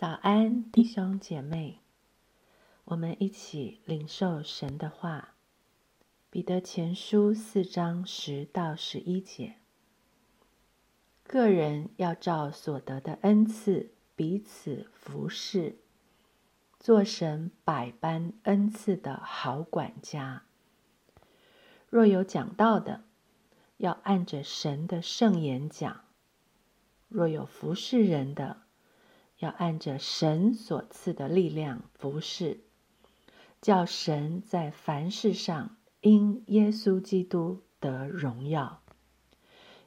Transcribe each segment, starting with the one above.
早安，弟兄姐妹，我们一起领受神的话。彼得前书四章十到十一节，个人要照所得的恩赐彼此服侍，做神百般恩赐的好管家。若有讲道的，要按着神的圣言讲；若有服侍人的，要按着神所赐的力量服侍，叫神在凡事上因耶稣基督得荣耀。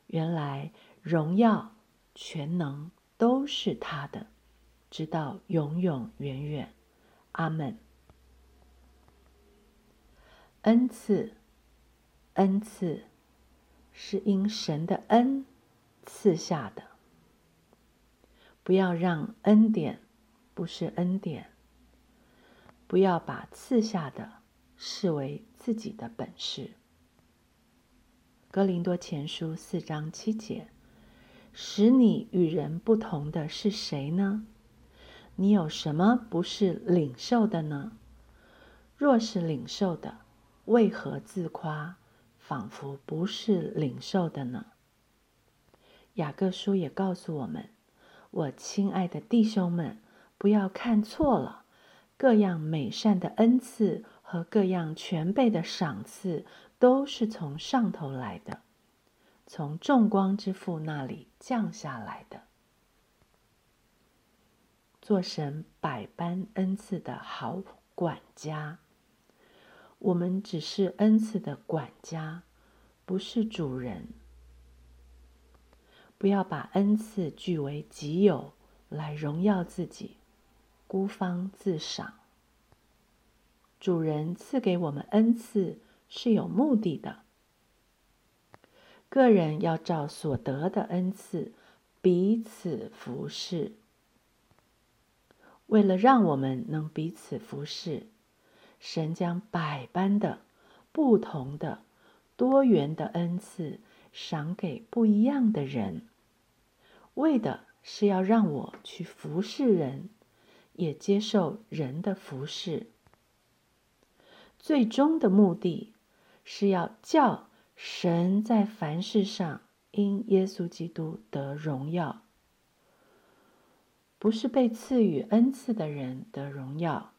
原来荣耀、全能都是他的，直到永永远远。阿门。恩赐，恩赐，是因神的恩赐下的。不要让恩典不是恩典，不要把赐下的视为自己的本事。哥林多前书四章七节，使你与人不同的是谁呢？你有什么不是领受的呢？若是领受的，为何自夸，仿佛不是领受的呢？雅各书也告诉我们。我亲爱的弟兄们，不要看错了，各样美善的恩赐和各样全备的赏赐，都是从上头来的，从众光之父那里降下来的。做神百般恩赐的好管家，我们只是恩赐的管家，不是主人。不要把恩赐据为己有，来荣耀自己，孤芳自赏。主人赐给我们恩赐是有目的的，个人要照所得的恩赐彼此服侍。为了让我们能彼此服侍，神将百般的、不同的、多元的恩赐赏给不一样的人。为的是要让我去服侍人，也接受人的服侍。最终的目的是要叫神在凡事上因耶稣基督得荣耀，不是被赐予恩赐的人得荣耀，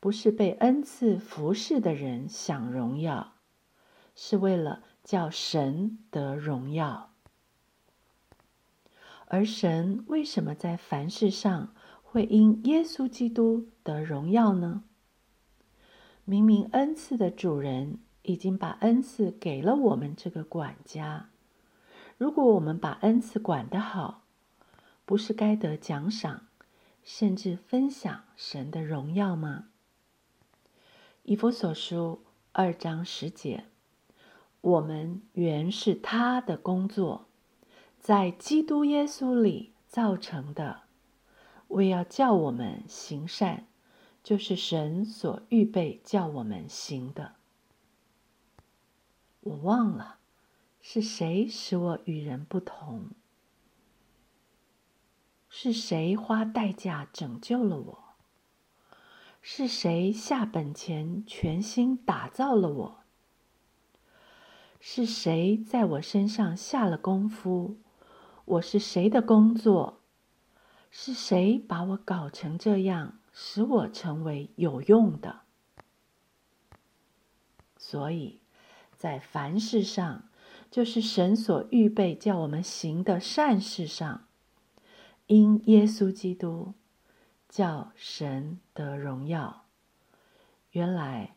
不是被恩赐服侍的人享荣耀，是为了叫神得荣耀。而神为什么在凡事上会因耶稣基督得荣耀呢？明明恩赐的主人已经把恩赐给了我们这个管家，如果我们把恩赐管得好，不是该得奖赏，甚至分享神的荣耀吗？以弗所书二章十节，我们原是他的工作。在基督耶稣里造成的，为要叫我们行善，就是神所预备叫我们行的。我忘了是谁使我与人不同，是谁花代价拯救了我，是谁下本钱全心打造了我，是谁在我身上下了功夫。我是谁的工作？是谁把我搞成这样，使我成为有用的？所以，在凡事上，就是神所预备叫我们行的善事上，因耶稣基督叫神得荣耀。原来，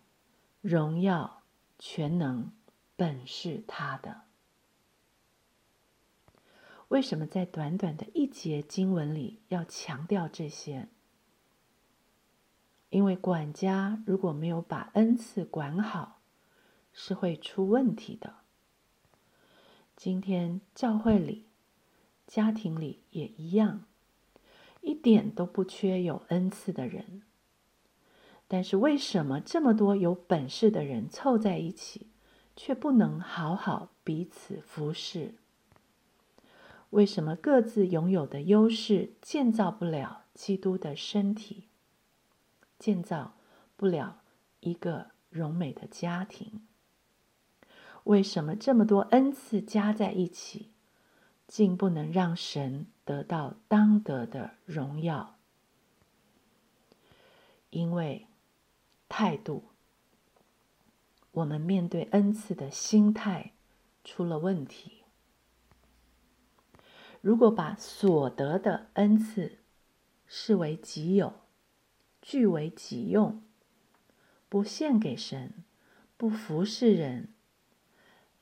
荣耀全能本是他的。为什么在短短的一节经文里要强调这些？因为管家如果没有把恩赐管好，是会出问题的。今天教会里、家庭里也一样，一点都不缺有恩赐的人。但是为什么这么多有本事的人凑在一起，却不能好好彼此服侍？为什么各自拥有的优势建造不了基督的身体，建造不了一个荣美的家庭。为什么这么多恩赐加在一起，竟不能让神得到当得的荣耀？因为态度，我们面对恩赐的心态出了问题。如果把所得的恩赐视为己有，据为己用，不献给神，不服侍人。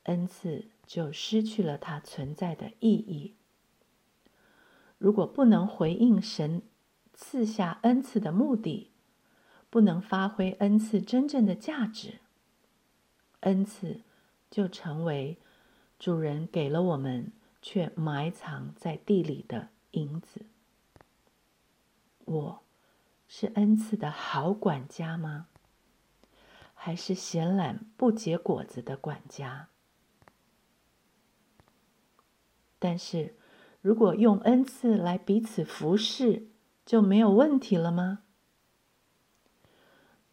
恩赐就失去了它存在的意义。如果不能回应神赐下恩赐的目的，不能发挥恩赐真正的价值，恩赐就成为主人给了我们却埋藏在地里的银子。我是恩赐的好管家吗？还是闲懒不结果子的管家？但是，如果用恩赐来彼此服侍，就没有问题了吗？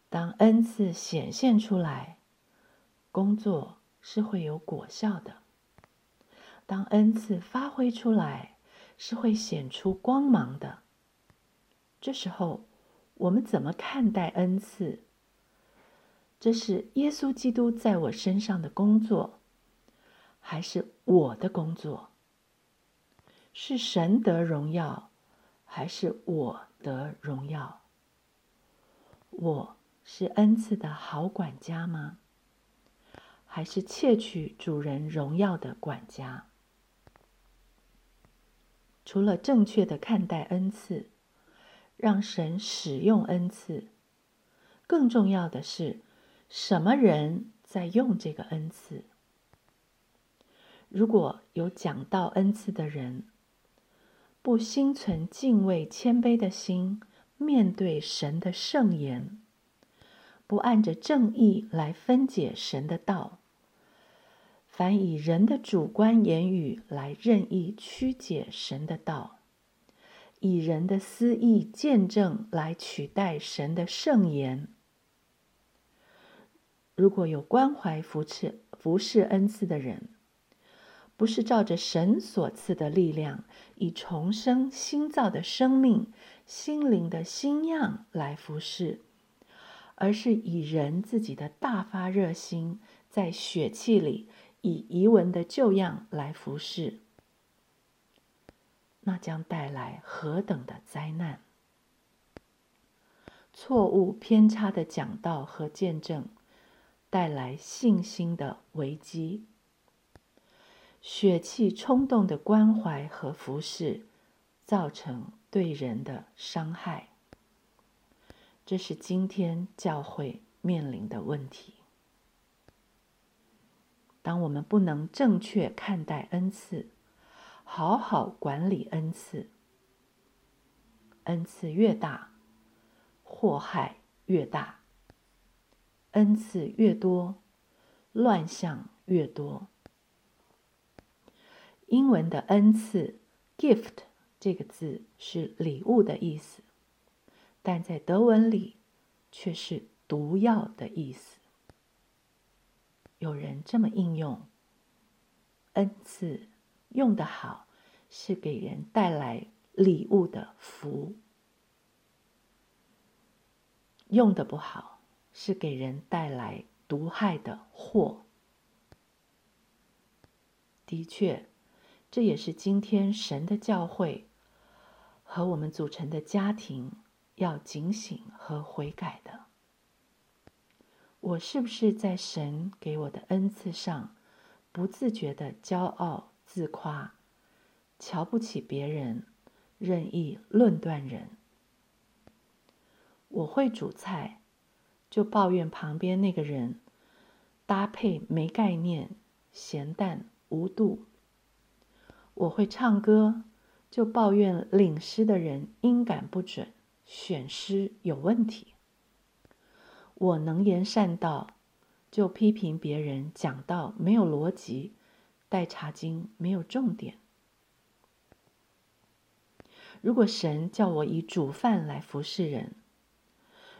当恩赐显现出来，工作是会有果效的；当恩赐发挥出来，是会显出光芒的。这时候，我们怎么看待恩赐？这是耶稣基督在我身上的工作，还是我的工作？是神得荣耀，还是我得荣耀？我是恩赐的好管家吗？还是窃取主人荣耀的管家？除了正确的看待恩赐，让神使用恩赐，更重要的是，什么人在用这个恩赐？如果有讲道恩赐的人，不心存敬畏、谦卑的心，面对神的圣言；不按着正义来分解神的道，凡以人的主观言语来任意曲解神的道，以人的私意见证来取代神的圣言。如果有关怀、扶持、服侍恩赐的人，不是照着神所赐的力量，以重生新造的生命、心灵的新样来服侍，而是以人自己的大发热心，在血气里以遗文的旧样来服侍，那将带来何等的灾难！错误偏差的讲道和见证，带来信心的危机。血气冲动的关怀和服侍，造成对人的伤害，这是今天教会面临的问题。当我们不能正确看待恩赐，好好管理恩赐，恩赐越大，祸害越大；恩赐越多，乱象越多。英文的恩赐 “gift” 这个字是礼物的意思，但在德文里却是毒药的意思。有人这么应用：恩赐用得好，是给人带来礼物的福；用的不好，是给人带来毒害的祸。的确。这也是今天神的教会和我们组成的家庭要警醒和悔改的。我是不是在神给我的恩赐上不自觉的骄傲自夸，瞧不起别人，任意论断人？我会煮菜，就抱怨旁边那个人搭配没概念、咸淡无度。我会唱歌，就抱怨领诗的人音感不准，选诗有问题。我能言善道，就批评别人讲道没有逻辑，带查经没有重点。如果神叫我以煮饭来服侍人，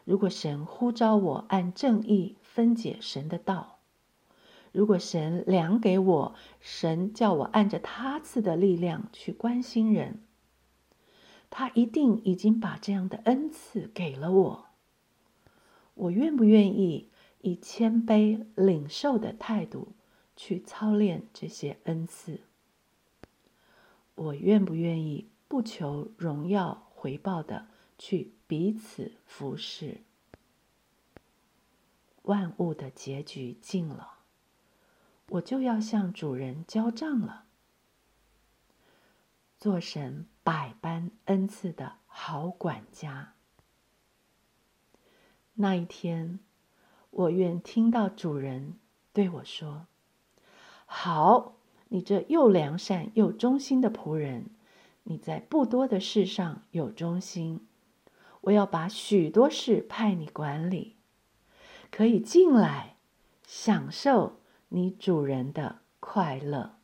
如果神呼召我按正义分解神的道，如果神量给我，神叫我按着他赐的力量去关心人，他一定已经把这样的恩赐给了我。我愿不愿意以谦卑领受的态度去操练这些恩赐？我愿不愿意不求荣耀回报的去彼此服侍？万物的结局近了，我就要向主人交账了。做神百般恩赐的好管家。那一天，我愿听到主人对我说：“好。”你这又良善又忠心的仆人，你在不多的事上有忠心，我要把许多事派你管理，可以进来享受你主人的快乐。